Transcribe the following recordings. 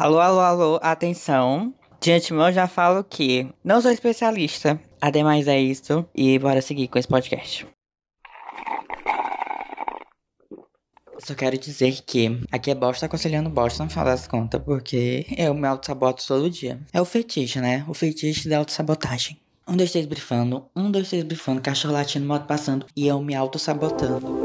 Alô, alô, alô, atenção. De antemão eu já falo que não sou especialista. Ademais é isso. E bora seguir com esse podcast. Só quero dizer que aqui é bosta aconselhando bosta, não fala das contas, porque eu me auto-saboto todo dia. É o fetiche, né? O fetiche da auto-sabotagem. Um, dois, três brifando, um, dois, três brifando, cachorro latindo, moto passando e eu me auto-sabotando.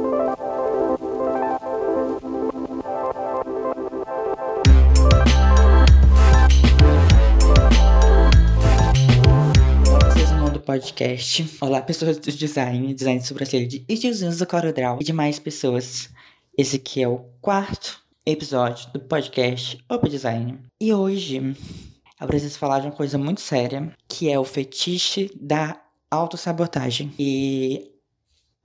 Podcast. Olá, pessoas do design, design de sobrancelha de estilos do CorelDRAW e demais pessoas. Esse aqui é o quarto episódio do podcast Open Design. E hoje eu preciso falar de uma coisa muito séria, que é o fetiche da autossabotagem. E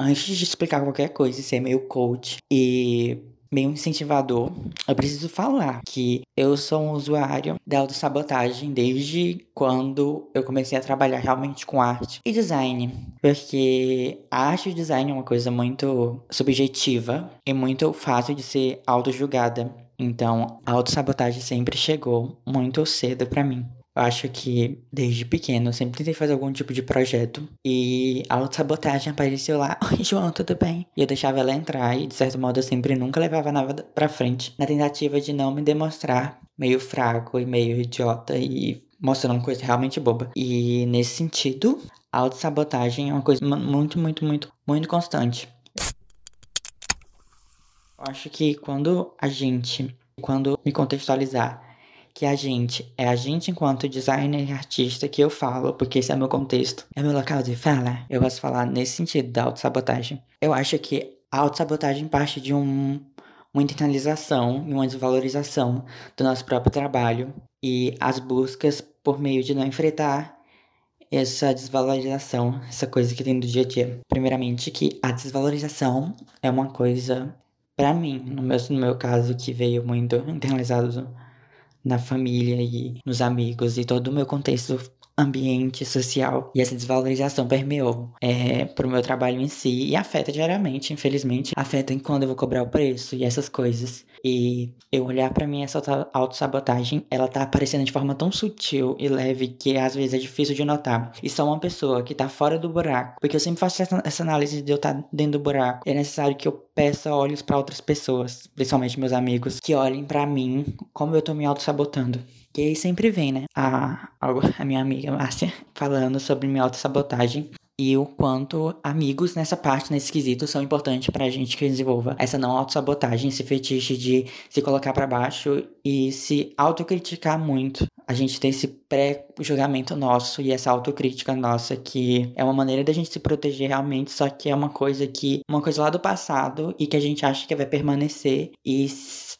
antes de explicar qualquer coisa, ser meio coach e meio incentivador, eu preciso falar que eu sou um usuário da autossabotagem desde quando eu comecei a trabalhar realmente com arte e design. Porque arte e design é uma coisa muito subjetiva e muito fácil de ser auto-julgada. Então, a autossabotagem sempre chegou muito cedo para mim. Acho que desde pequeno eu sempre tentei fazer algum tipo de projeto e a autossabotagem apareceu lá. Oi, João, tudo bem? E eu deixava ela entrar e, de certo modo, eu sempre nunca levava nada pra frente na tentativa de não me demonstrar meio fraco e meio idiota e mostrando coisa realmente boba. E nesse sentido, a autossabotagem é uma coisa muito, muito, muito, muito constante. Eu acho que quando a gente, quando me contextualizar que a gente é a gente enquanto designer e artista que eu falo, porque esse é meu contexto, é meu local de fala. Eu posso falar nesse sentido da autossabotagem. Eu acho que a autossabotagem parte de um, uma internalização e uma desvalorização do nosso próprio trabalho e as buscas por meio de não enfrentar essa desvalorização, essa coisa que tem do dia a dia. Primeiramente, que a desvalorização é uma coisa, para mim, no meu, no meu caso, que veio muito internalizado na família e nos amigos e todo o meu contexto ambiente social e essa desvalorização permeou é, pro meu trabalho em si e afeta diariamente, infelizmente, afeta em quando eu vou cobrar o preço e essas coisas. E eu olhar para mim essa autossabotagem, ela tá aparecendo de forma tão sutil e leve que às vezes é difícil de notar. E só uma pessoa que tá fora do buraco, porque eu sempre faço essa, análise de eu estar tá dentro do buraco, é necessário que eu peça olhos para outras pessoas, principalmente meus amigos, que olhem para mim como eu tô me auto-sabotando. E aí sempre vem, né? A, a minha amiga Márcia falando sobre minha autossabotagem e o quanto amigos nessa parte, nesse quesito, são importantes pra gente que desenvolva essa não autossabotagem, esse fetiche de se colocar para baixo e se autocriticar muito. A gente tem esse pré-julgamento nosso e essa autocrítica nossa que é uma maneira da gente se proteger realmente, só que é uma coisa que uma coisa lá do passado e que a gente acha que vai permanecer e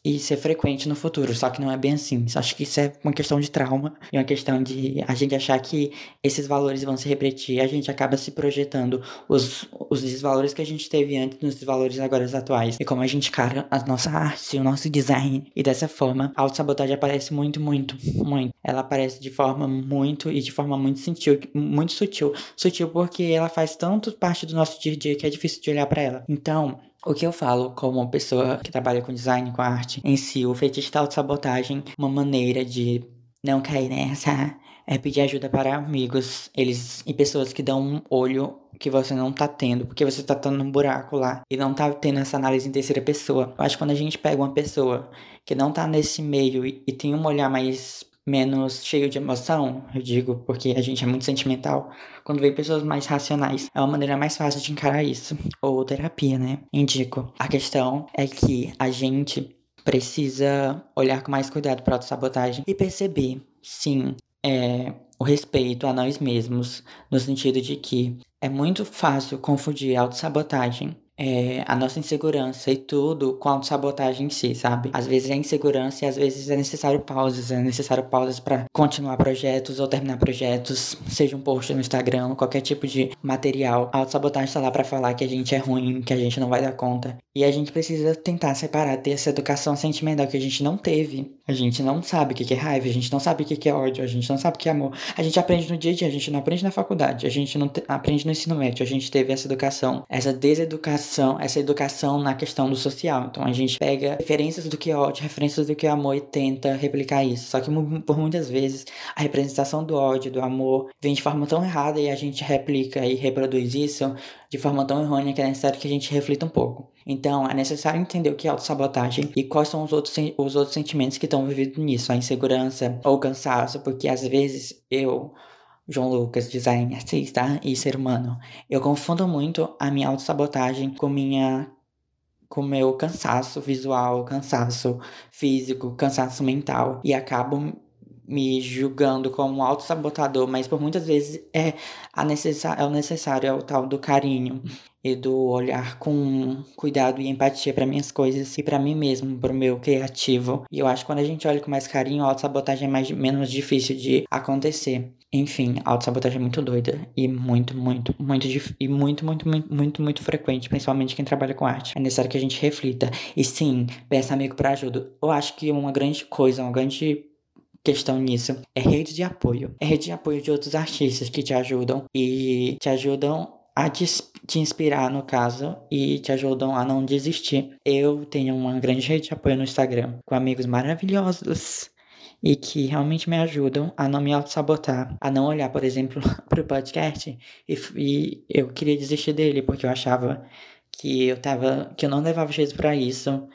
e ser frequente no futuro. Só que não é bem assim. Acho que isso é uma questão de trauma e uma questão de a gente achar que esses valores vão se repetir. A gente acaba se projetando os, os desvalores que a gente teve antes nos desvalores agora atuais. E como a gente cara a nossa arte, o nosso design. E dessa forma, a autossabotagem aparece muito, muito, muito. Ela aparece de forma muito e de forma muito sutil, muito sutil. Sutil porque ela faz tanto parte do nosso dia a dia que é difícil de olhar para ela. Então, o que eu falo como pessoa que trabalha com design, com arte, em si, o fetiche da autossabotagem, uma maneira de não cair nessa é pedir ajuda para amigos, eles e pessoas que dão um olho que você não tá tendo, porque você tá tendo um buraco lá e não tá tendo essa análise em terceira pessoa. Eu acho que quando a gente pega uma pessoa que não tá nesse meio e, e tem um olhar mais menos cheio de emoção, eu digo, porque a gente é muito sentimental. Quando vê pessoas mais racionais, é uma maneira mais fácil de encarar isso. Ou terapia, né? Indico. A questão é que a gente precisa olhar com mais cuidado para a autossabotagem e perceber, sim, é, o respeito a nós mesmos, no sentido de que é muito fácil confundir autossabotagem é, a nossa insegurança e tudo com a sabotagem em si, sabe? Às vezes é insegurança e às vezes é necessário pausas, é necessário pausas para continuar projetos ou terminar projetos, seja um post no Instagram, qualquer tipo de material. A autossabotagem está lá para falar que a gente é ruim, que a gente não vai dar conta. E a gente precisa tentar separar, ter essa educação sentimental que a gente não teve. A gente não sabe o que é raiva, a gente não sabe o que é ódio, a gente não sabe o que é amor. A gente aprende no dia a dia, a gente não aprende na faculdade, a gente não aprende no ensino médio. A gente teve essa educação, essa deseducação educação, essa educação na questão do social. Então a gente pega referências do que é ódio, referências do que é amor e tenta replicar isso. Só que por muitas vezes a representação do ódio, do amor, vem de forma tão errada e a gente replica e reproduz isso de forma tão errônea que é necessário que a gente reflita um pouco. Então, é necessário entender o que é autossabotagem e quais são os outros, os outros sentimentos que estão envolvidos nisso, a insegurança ou o cansaço, porque às vezes eu João Lucas, design artista e ser humano. Eu confundo muito a minha autossabotagem com minha com meu cansaço visual, cansaço físico, cansaço mental e acabo me julgando como um autossabotador, mas por muitas vezes é, a necessa é o necessário, é o tal do carinho e do olhar com cuidado e empatia para minhas coisas e para mim mesmo, para o meu criativo. E eu acho que quando a gente olha com mais carinho, a autossabotagem é mais, menos difícil de acontecer. Enfim, a autossabotagem é muito doida e muito, muito, muito e muito, muito, muito, muito, muito frequente, principalmente quem trabalha com arte. É necessário que a gente reflita. E sim, peça amigo para ajuda. Eu acho que uma grande coisa, uma grande questão nisso é rede de apoio. É rede de apoio de outros artistas que te ajudam e te ajudam a te, te inspirar, no caso, e te ajudam a não desistir. Eu tenho uma grande rede de apoio no Instagram com amigos maravilhosos e que realmente me ajudam a não me auto-sabotar, a não olhar, por exemplo, para o podcast e, e, eu queria desistir dele porque eu achava que eu tava, que eu não levava jeito para isso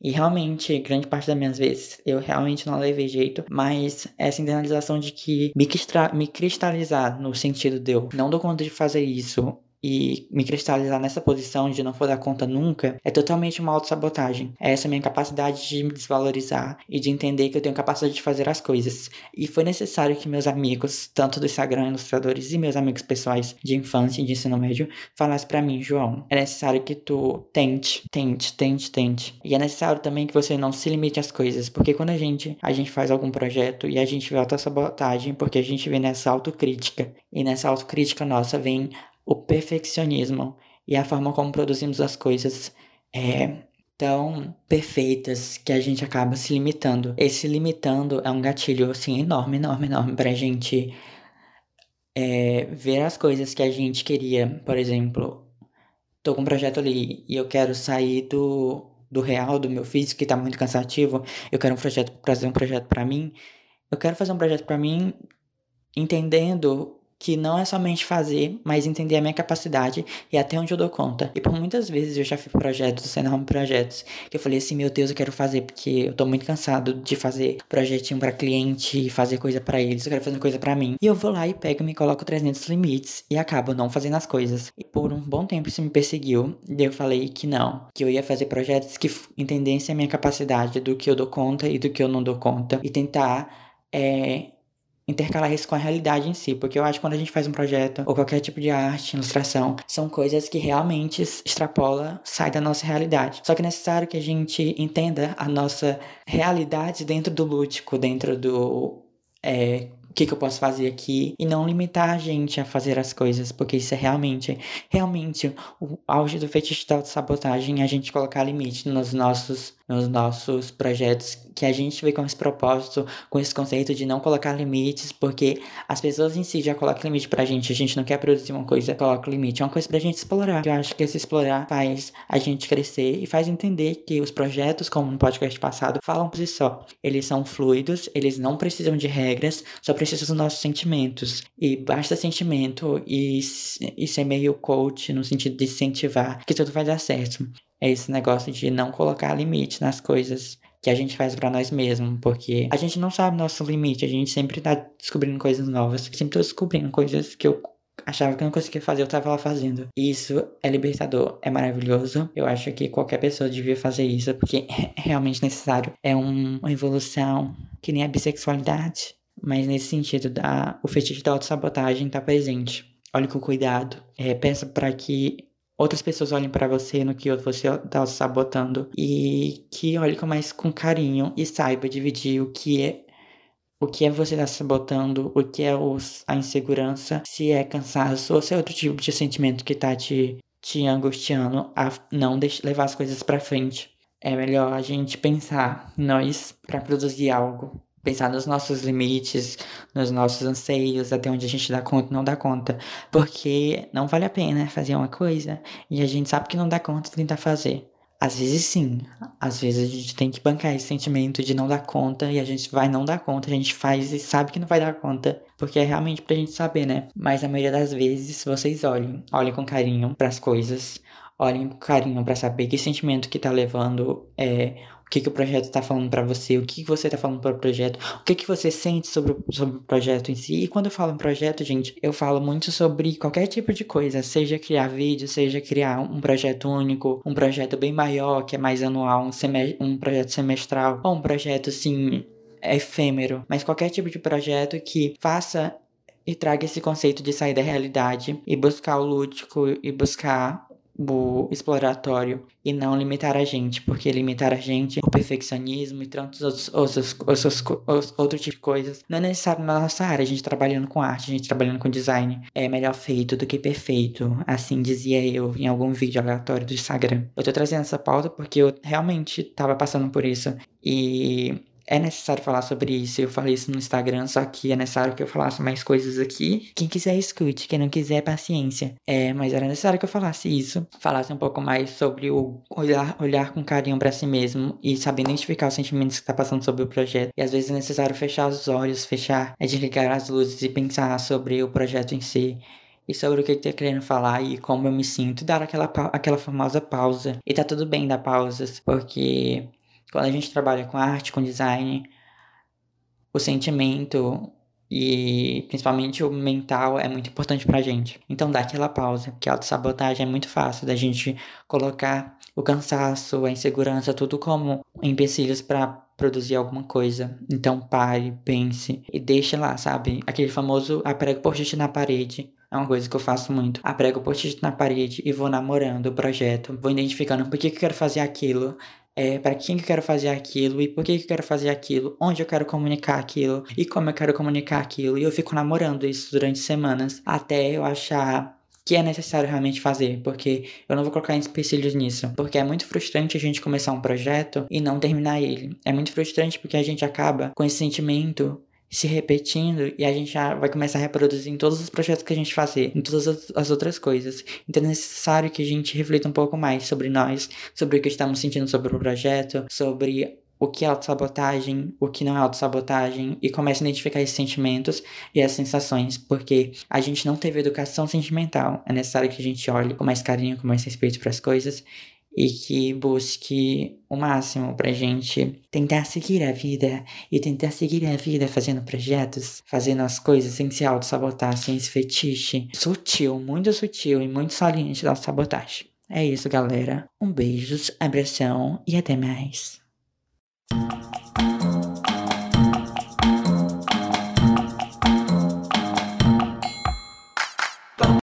e realmente, grande parte das minhas vezes, eu realmente não levei jeito, mas essa internalização de que me, me cristalizar no sentido de eu não dou conta de fazer isso, e me cristalizar nessa posição de não for dar conta nunca é totalmente uma autossabotagem. É essa minha capacidade de me desvalorizar e de entender que eu tenho capacidade de fazer as coisas. E foi necessário que meus amigos, tanto do Instagram, ilustradores e meus amigos pessoais de infância e de ensino médio, falassem para mim, João, é necessário que tu tente, tente, tente, tente. E é necessário também que você não se limite às coisas, porque quando a gente, a gente faz algum projeto e a gente vê autossabotagem, porque a gente vê nessa autocrítica, e nessa autocrítica nossa vem o perfeccionismo e a forma como produzimos as coisas é tão perfeitas que a gente acaba se limitando. Esse limitando é um gatilho assim enorme, enorme, enorme pra gente é, ver as coisas que a gente queria. Por exemplo, tô com um projeto ali e eu quero sair do, do real, do meu físico, que tá muito cansativo. Eu quero um projeto, fazer um projeto para mim. Eu quero fazer um projeto para mim entendendo que não é somente fazer, mas entender a minha capacidade e até onde eu dou conta. E por muitas vezes eu já fiz projetos, enormes projetos, que eu falei assim, meu Deus, eu quero fazer porque eu tô muito cansado de fazer projetinho para cliente, fazer coisa para eles, eu quero fazer coisa para mim. E eu vou lá e pego e me coloco 300 limites e acabo não fazendo as coisas. E por um bom tempo isso me perseguiu, e eu falei que não, que eu ia fazer projetos que entendessem a minha capacidade do que eu dou conta e do que eu não dou conta e tentar é, intercalar isso com a realidade em si, porque eu acho que quando a gente faz um projeto ou qualquer tipo de arte, ilustração, são coisas que realmente extrapola, sai da nossa realidade. Só que é necessário que a gente entenda a nossa realidade dentro do lúdico, dentro do é, o que, que, eu posso fazer aqui e não limitar a gente a fazer as coisas, porque isso é realmente, realmente o auge do fetiche da sabotagem é a gente colocar limite nos nossos nos nossos projetos que a gente vê com esse propósito, com esse conceito de não colocar limites, porque as pessoas em si já colocam limite pra gente, a gente não quer produzir uma coisa, coloca limite, é uma coisa pra gente explorar. Eu acho que esse explorar faz a gente crescer e faz entender que os projetos, como no podcast passado, falam por si só. Eles são fluidos, eles não precisam de regras, só precisam dos nossos sentimentos. E basta sentimento e, e ser meio coach no sentido de incentivar que tudo vai dar certo é esse negócio de não colocar limite nas coisas que a gente faz para nós mesmos, porque a gente não sabe nosso limite, a gente sempre tá descobrindo coisas novas, sempre tô descobrindo coisas que eu achava que eu não conseguia fazer, eu tava lá fazendo. Isso é libertador, é maravilhoso. Eu acho que qualquer pessoa devia fazer isso, porque é realmente necessário. É um, uma evolução que nem a bissexualidade, mas nesse sentido, da, o fetiche da autossabotagem tá presente. Olhe com cuidado. É, peça para que outras pessoas olhem para você no que você está sabotando e que olhe com mais com carinho e saiba dividir o que é o que é você estar tá sabotando, o que é os, a insegurança, se é cansaço ou se é outro tipo de sentimento que tá te, te angustiando a não levar as coisas para frente. É melhor a gente pensar nós para produzir algo, pensar nos nossos limites, nos nossos anseios, até onde a gente dá conta não dá conta. Porque não vale a pena fazer uma coisa e a gente sabe que não dá conta de tentar fazer. Às vezes sim, às vezes a gente tem que bancar esse sentimento de não dar conta e a gente vai não dar conta, a gente faz e sabe que não vai dar conta, porque é realmente pra gente saber, né? Mas a maioria das vezes vocês olhem, olhem com carinho para as coisas, olhem com carinho para saber que sentimento que tá levando é o que, que o projeto está falando para você, o que, que você está falando para o projeto, o que, que você sente sobre, sobre o projeto em si. E quando eu falo em projeto, gente, eu falo muito sobre qualquer tipo de coisa, seja criar vídeo, seja criar um projeto único, um projeto bem maior, que é mais anual, um, um projeto semestral, ou um projeto assim efêmero, mas qualquer tipo de projeto que faça e traga esse conceito de sair da realidade e buscar o lúdico e buscar o exploratório e não limitar a gente, porque limitar a gente, o perfeccionismo e tantos outros, outros, outros, outros, outro tipo de coisas, não é necessário na nossa área, a gente trabalhando com arte, a gente trabalhando com design, é melhor feito do que perfeito, assim dizia eu em algum vídeo aleatório do Instagram. Eu tô trazendo essa pauta porque eu realmente tava passando por isso e é necessário falar sobre isso. Eu falei isso no Instagram, só que é necessário que eu falasse mais coisas aqui. Quem quiser, escute. Quem não quiser, paciência. É, mas era necessário que eu falasse isso. Falasse um pouco mais sobre o olhar, olhar com carinho para si mesmo e saber identificar os sentimentos que tá passando sobre o projeto. E às vezes é necessário fechar os olhos, fechar, é desligar as luzes e pensar sobre o projeto em si e sobre o que eu tô querendo falar e como eu me sinto, dar aquela, aquela famosa pausa. E tá tudo bem dar pausas, porque quando a gente trabalha com arte, com design, o sentimento e principalmente o mental é muito importante pra gente. Então dá aquela pausa, porque a autossabotagem é muito fácil da gente colocar o cansaço, a insegurança, tudo como empecilhos para produzir alguma coisa. Então pare, pense e deixe lá, sabe? Aquele famoso aprego post-it na parede. É uma coisa que eu faço muito. Aprego post-it na parede e vou namorando o projeto. Vou identificando por que, que eu quero fazer aquilo é, para quem que eu quero fazer aquilo e por que, que eu quero fazer aquilo, onde eu quero comunicar aquilo e como eu quero comunicar aquilo. E eu fico namorando isso durante semanas até eu achar que é necessário realmente fazer, porque eu não vou colocar empecilhos nisso, porque é muito frustrante a gente começar um projeto e não terminar ele. É muito frustrante porque a gente acaba com esse sentimento se repetindo e a gente já vai começar a reproduzir em todos os projetos que a gente fazer, em todas as outras coisas. Então é necessário que a gente reflita um pouco mais sobre nós, sobre o que estamos sentindo sobre o projeto, sobre o que é autossabotagem, o que não é autossabotagem e comece a identificar esses sentimentos e as sensações, porque a gente não teve educação sentimental. É necessário que a gente olhe com mais carinho, com mais respeito para as coisas e que busque o máximo pra gente tentar seguir a vida e tentar seguir a vida fazendo projetos, fazendo as coisas sem se auto-sabotar, sem esse fetiche sutil, muito sutil e muito saliente da sabotagem. É isso, galera. Um beijo, abração e até mais.